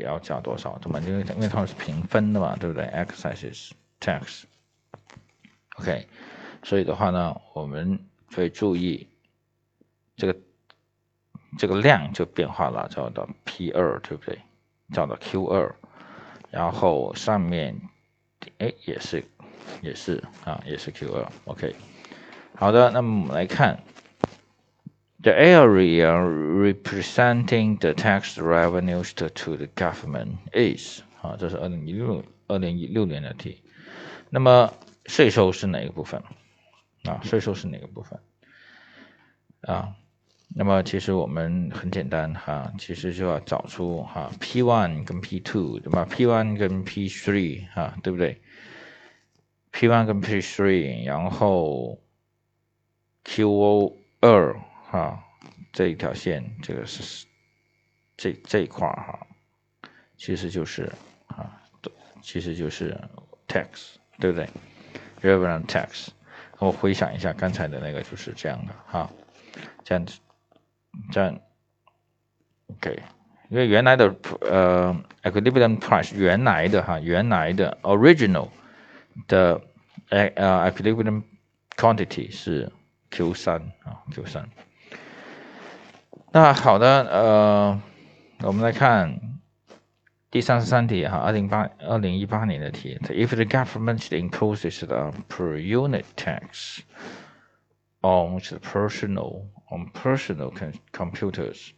也要加多少，对吗？因为因为它们是平分的嘛，对不对？exercises tax。OK，所以的话呢，我们会注意这个这个量就变化了，叫做 P 二，对不对？叫做 Q 二，然后上面哎也是也是啊也是 Q 二，OK。好的，那么我们来看，the area representing the tax revenues to the government is 啊，这是二零一六二零一六年的题。那么税收是哪个部分？啊，税收是哪个部分？啊，那么其实我们很简单哈，其实就要找出哈 P one 跟 P two 对吧？P one 跟 P three 哈，对不对？P one 跟 P three，然后 QO 二哈这一条线，这个是这这一块哈，其实就是啊，其实就是 tax，对不对？Revenue tax，我回想一下刚才的那个就是这样的哈，这样子，这样，OK，因为原来的呃 equilibrium price 原来的哈原来的 original 的呃呃 equilibrium quantity 是。Q 三啊，Q 三。那好的，呃，我们来看第三十三题哈，二零八二零一八年的题。If the government imposes a per unit tax on the personal on personal computers,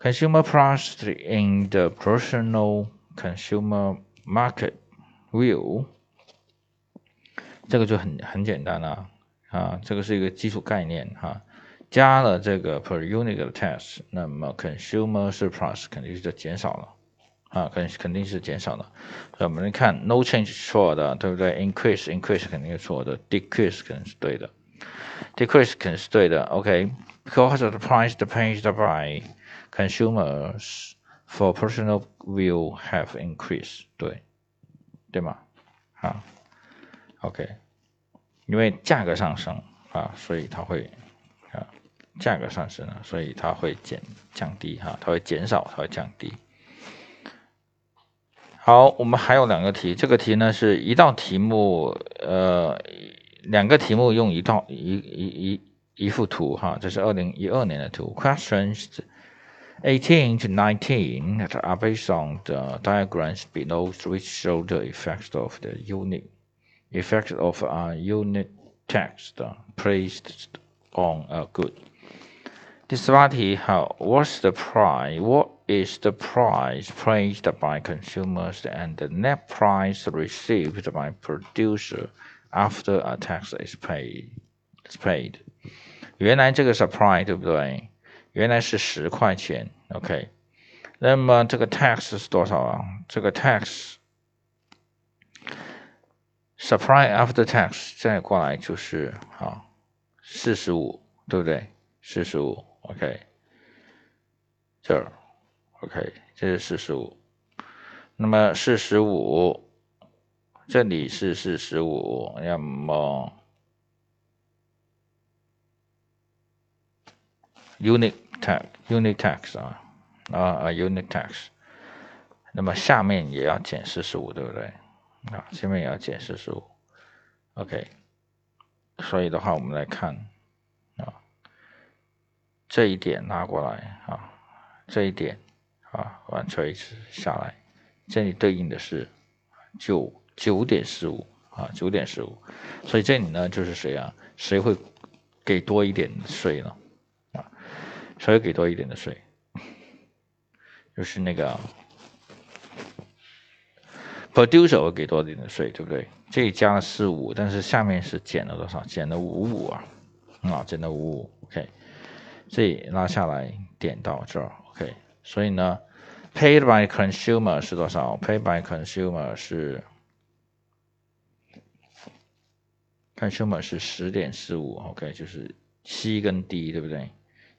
consumer price in the personal consumer market will，这个就很很简单了。啊，这个是一个基础概念哈， 加了这个 per unit 的 tax，那么 consumer surplus 肯定是就减少了，啊，肯肯定是减少了。所以我们来看 no change 是错的，对不对？increase increase 肯定是错的，decrease 肯定是对的，decrease 肯定是对的。OK，because of the price paid by consumers for personal will have increase，对，对吗？啊，OK。因为价格上升啊，所以它会，价格上升了，所以它会减降低哈，它会减少，它会降低。好，我们还有两个题，这个题呢是一道题目，呃，两个题目用一道一一一一幅图哈，这是二零一二年的图。Questions eighteen to nineteen are based on the diagrams below, which show the effects of the unit. effects of a unit text placed on a good. This how what's the price? What is the price placed by consumers and the net price received by producer after a tax is paid? Is paid. 原来这个 supply 对不对？原来是十块钱，OK。那么这个 tax 是多少啊？这个 tax Supply after tax 再过来就是啊，四十五，对不对？ 四十五，OK，这儿，OK，这是四十五。那么四十五，这里是四十五，那么 unit tax，unit tax 啊啊啊，unit tax，那么下面也要减四十五，对不对？啊，下面也要减四十五，OK，所以的话，我们来看，这一点拿过来啊，这一点啊，完垂直下来，这里对应的是九九点四五啊，九点四五，所以这里呢就是谁啊？谁会给多一点税呢？啊，谁会给多一点的税？就是那个。producer 会给多一点的税，对不对？这里加了四五，但是下面是减了多少？减了五五啊，啊，减了五五，OK。这里拉下来点到这儿，OK。所以呢，paid by consumer 是多少？paid by consumer 是 consumer 是十点四五，OK，就是 C 跟 D，对不对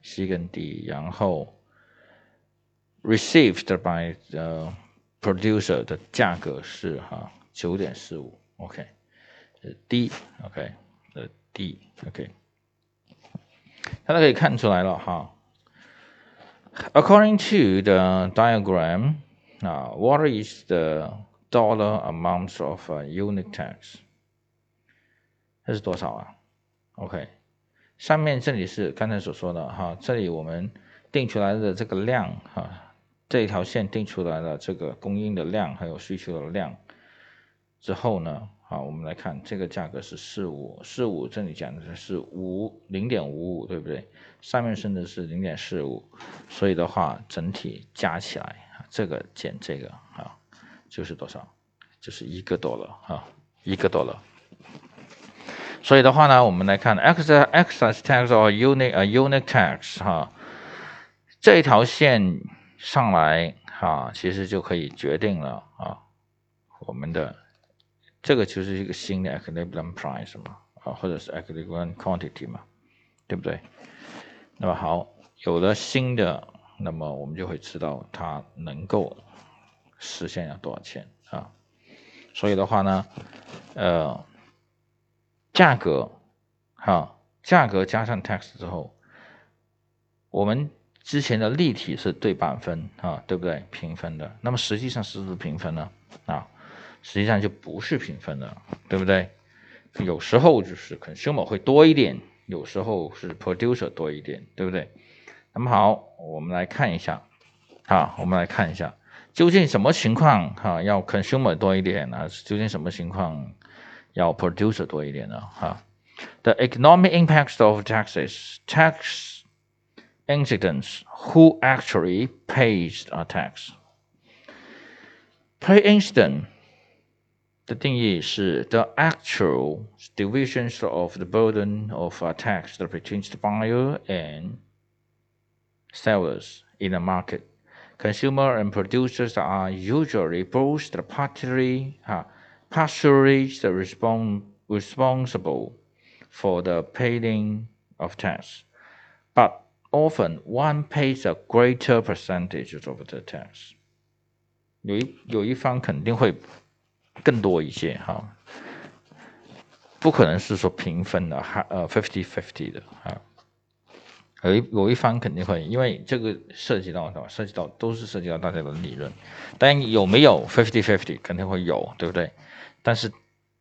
？C 跟 D，然后 received by 呃。producer 的价格是哈九点四五，OK，呃 D，OK，呃 D，OK，大家可以看出来了哈，According to the diagram, uh, what is the dollar amount of unit tax？这是多少啊？OK，上面这里是刚才所说的哈，这里我们定出来的这个量哈，这一条线定出来的这个供应的量还有需求的量之后呢，好，我们来看这个价格是四五四五，这里讲的是五零点五五，对不对？上面升的是零点四五，所以的话整体加起来这个减这个啊，就是多少？就是一个多了啊，一个多了。所以的话呢，我们来看 excise tax or unit unit tax 哈，这一条线上来哈，其实就可以决定了啊，我们的这个就是一个新的 equilibrium price 嘛，啊，或者是 equilibrium quantity 嘛，对不对？那么好，有了新的，那么我们就会知道它能够实现要多少钱啊。所以的话呢，呃。价格，哈，价格加上 tax 之后，我们之前的立体是对半分啊，对不对？平分的，那么实际上是不是平分呢？啊，实际上就不是平分的，对不对？有时候就是 consumer 会多一点，有时候是 producer 多一点，对不对？那么好，我们来看一下，啊，我们来看一下，究竟什么情况哈要 consumer 多一点呢？究竟什么情况？要 producer 多一点呢哈。The economic impacts of taxes, tax incidents, who actually pays a tax? Per incident 的定义是 the actual divisions of the burden of a tax between the buyer and sellers in a market. Consumer and producers are usually both the partially, uh, partially respons responsible for the paying of tax, but often one pays a greater percentage of the tax。有一有一方肯定会 更多一些哈，不可能是说平分的，哈呃 fifty fifty 的啊。有一有一方肯定会，因为这个涉及到对吧？涉及到都是涉及到大家的利润，但有没有 fifty fifty 肯定会有，对不对？但是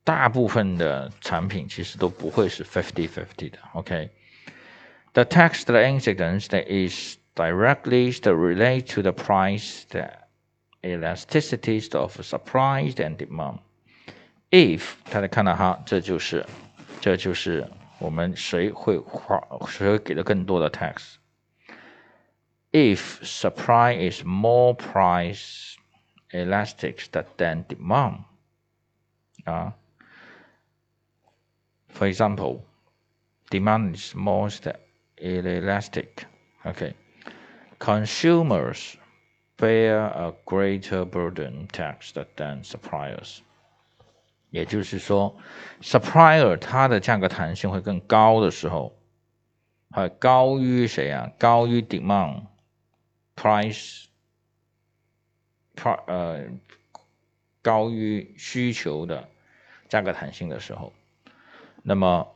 大部分的产品其实都不会是 fifty fifty 的，OK？The tax the incidence that is directly THE relate to the price that elasticities of supply and demand. If 大家看到哈，这就是这就是我们谁会花谁会给的更多的 tax。If supply is more price elastic than demand. Uh, for example, demand is most elastic. Okay, consumers bear a greater burden tax than suppliers. 也就是说，supplier 它的价格弹性会更高的时候，还高于谁啊？高于 demand price 呃高于需求的价格弹性的时候，那么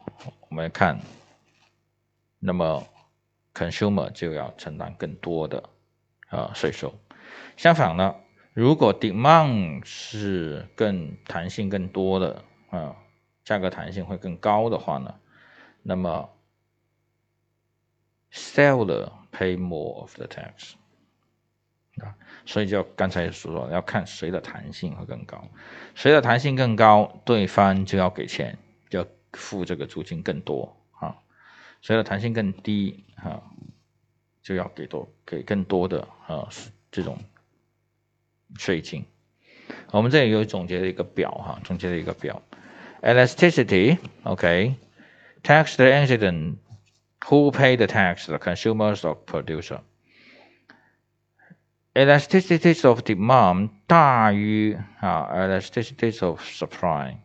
我们来看，那么 consumer 就要承担更多的啊税收。相反呢，如果 demand 是更弹性更多的啊，价格弹性会更高的话呢，那么 seller pay more of the tax 啊。所以就刚才所说，要看谁的弹性会更高，谁的弹性更高，对方就要给钱，就要付这个租金更多啊；谁的弹性更低啊，就要给多给更多的啊这种税金。我们这里有总结的一个表哈，总结的一个表：elasticity，OK，tax the incident，who pay the tax，the consumers or producer。Elasticity of demand 大于啊 elasticity of supply.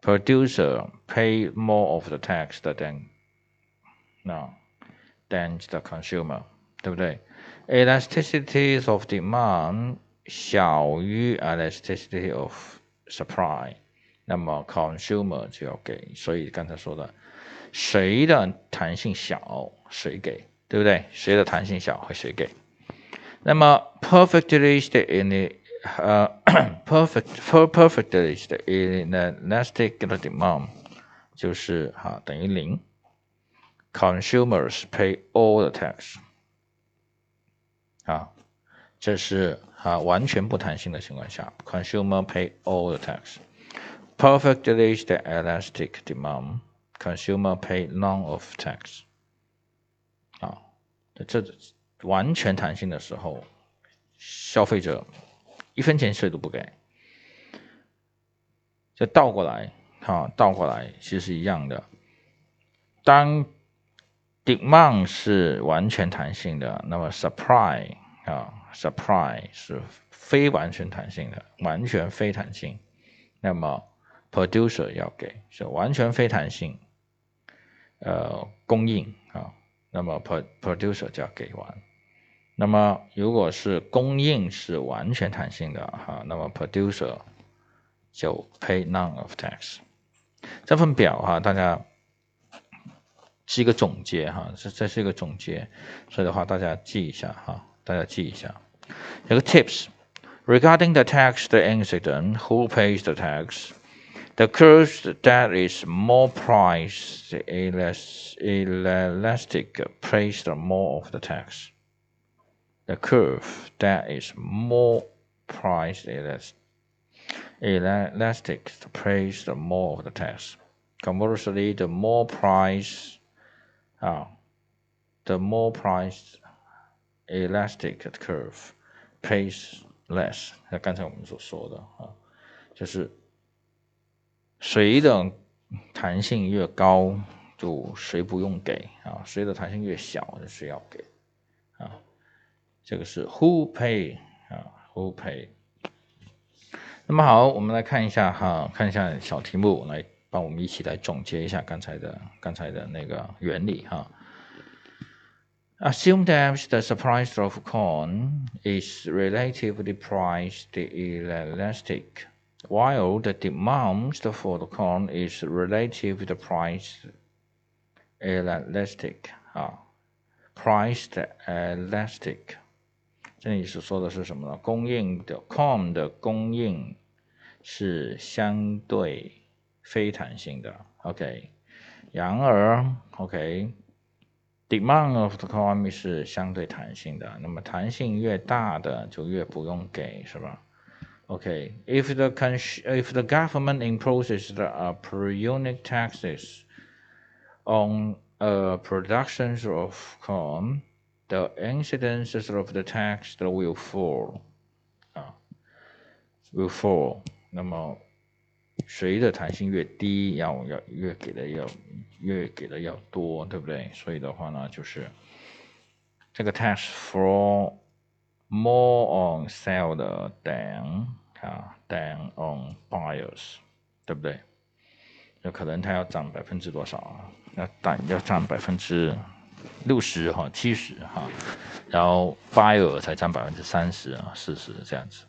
Producer pay more of the tax than no than the consumer，对不对？Elasticity of demand 小于 elasticity of supply，那么 consumer 就要给。所以刚才说的，谁的弹性小，谁给 对不对？谁的弹性小会谁给。那么 perfectly in the 呃 perfect for perfectly in the elastic demand 就是哈等于零。Consumers pay all the tax 啊，这是 啊完全不弹性的情况下，consumer pay all the tax。Perfectly elastic demand consumer pay none of tax。啊，这完全弹性的时候，消费者一分钱税都不给。这倒过来，哈，倒过来其实是一样的。当 demand 是完全弹性的，那么 supply 啊，supply 是非完全弹性的，完全非弹性。那么 producer 要给是完全非弹性，呃，供应啊，那么 pro producer 就要给完。那么如果是供应是完全弹性的哈，那么 producer 就 pay none of tax。这份表哈，大家是一个总结哈，这这是一个总结，所以的话大家记一下哈，大家记一下。有个 tips regarding the tax the incident who pays the tax the curve that is more price elastic pays the more of the tax the curve that is more price elastic pays the more of the tax. Conversely, the more price, uh, the more price elastic curve pays less。那刚才我们所说的啊，就是谁的弹性越高，就谁不用给啊；谁的弹性越小，就谁要给啊。这个是 who pay 啊，who pay。那么好，我们来看一下哈，看一下小题目，来帮我们一起来总结一下刚才的刚才的那个原理哈。Assume that the supply of corn is relatively priced elastic, while the demand for the corn is relatively priced elastic 啊，priced elastic。这里所说的是什么呢？供应的 com 的供应是相对非弹性的，OK。然而 ，OK，demand of the com 是相对弹性的。那么弹性越大的就越不用给，是吧？OK，if the if the government imposes the per unit taxes on a production of corn the incidences of the tax will fall 啊，will fall。那么 谁的弹性越低，要要越给的要越给的要多，对不对？所以的话呢，就是这个 tax fall more on seller than 啊 than on buyers，对不对？有可能它要涨百分之多少啊？要涨要涨百分之。六十哈，七十哈，然后 buyer 才占百分之三十啊，四十这样子。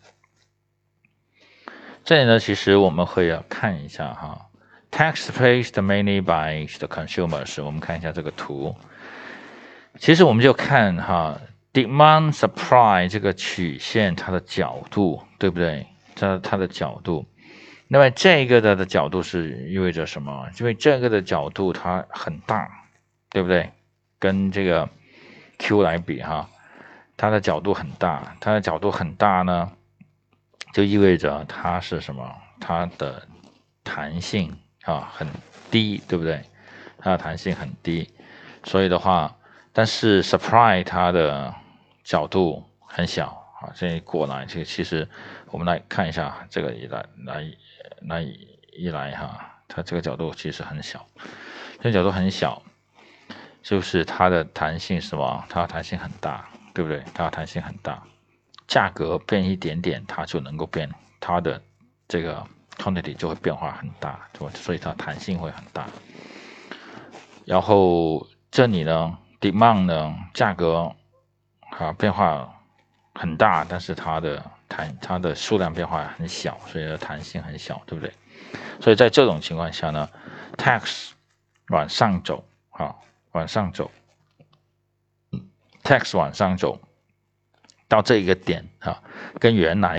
这里呢，其实我们会要看一下哈，tax placed mainly by the consumers。我们看一下这个图，其实我们就看哈，demand supply 这个曲线它的角度对不对？它它的角度，那么这个的的角度是意味着什么？因为这个的角度它很大，对不对？跟这个 Q 来比哈，它的角度很大，它的角度很大呢，就意味着它是什么？它的弹性啊很低，对不对？它的弹性很低，所以的话，但是 supply 它的角度很小啊。这一过来，这其实我们来看一下这个一来来来一来哈，它这个角度其实很小，这个角度很小。就是它的弹性是吧？它的弹性很大，对不对？它的弹性很大，价格变一点点，它就能够变，它的这个 quantity 就会变化很大，所以它弹性会很大。然后这里呢，demand 呢，价格啊变化很大，但是它的弹它的数量变化很小，所以它弹性很小，对不对？所以在这种情况下呢，tax 往上走啊。往上走，，tax 往上走到这一个点啊，跟原来。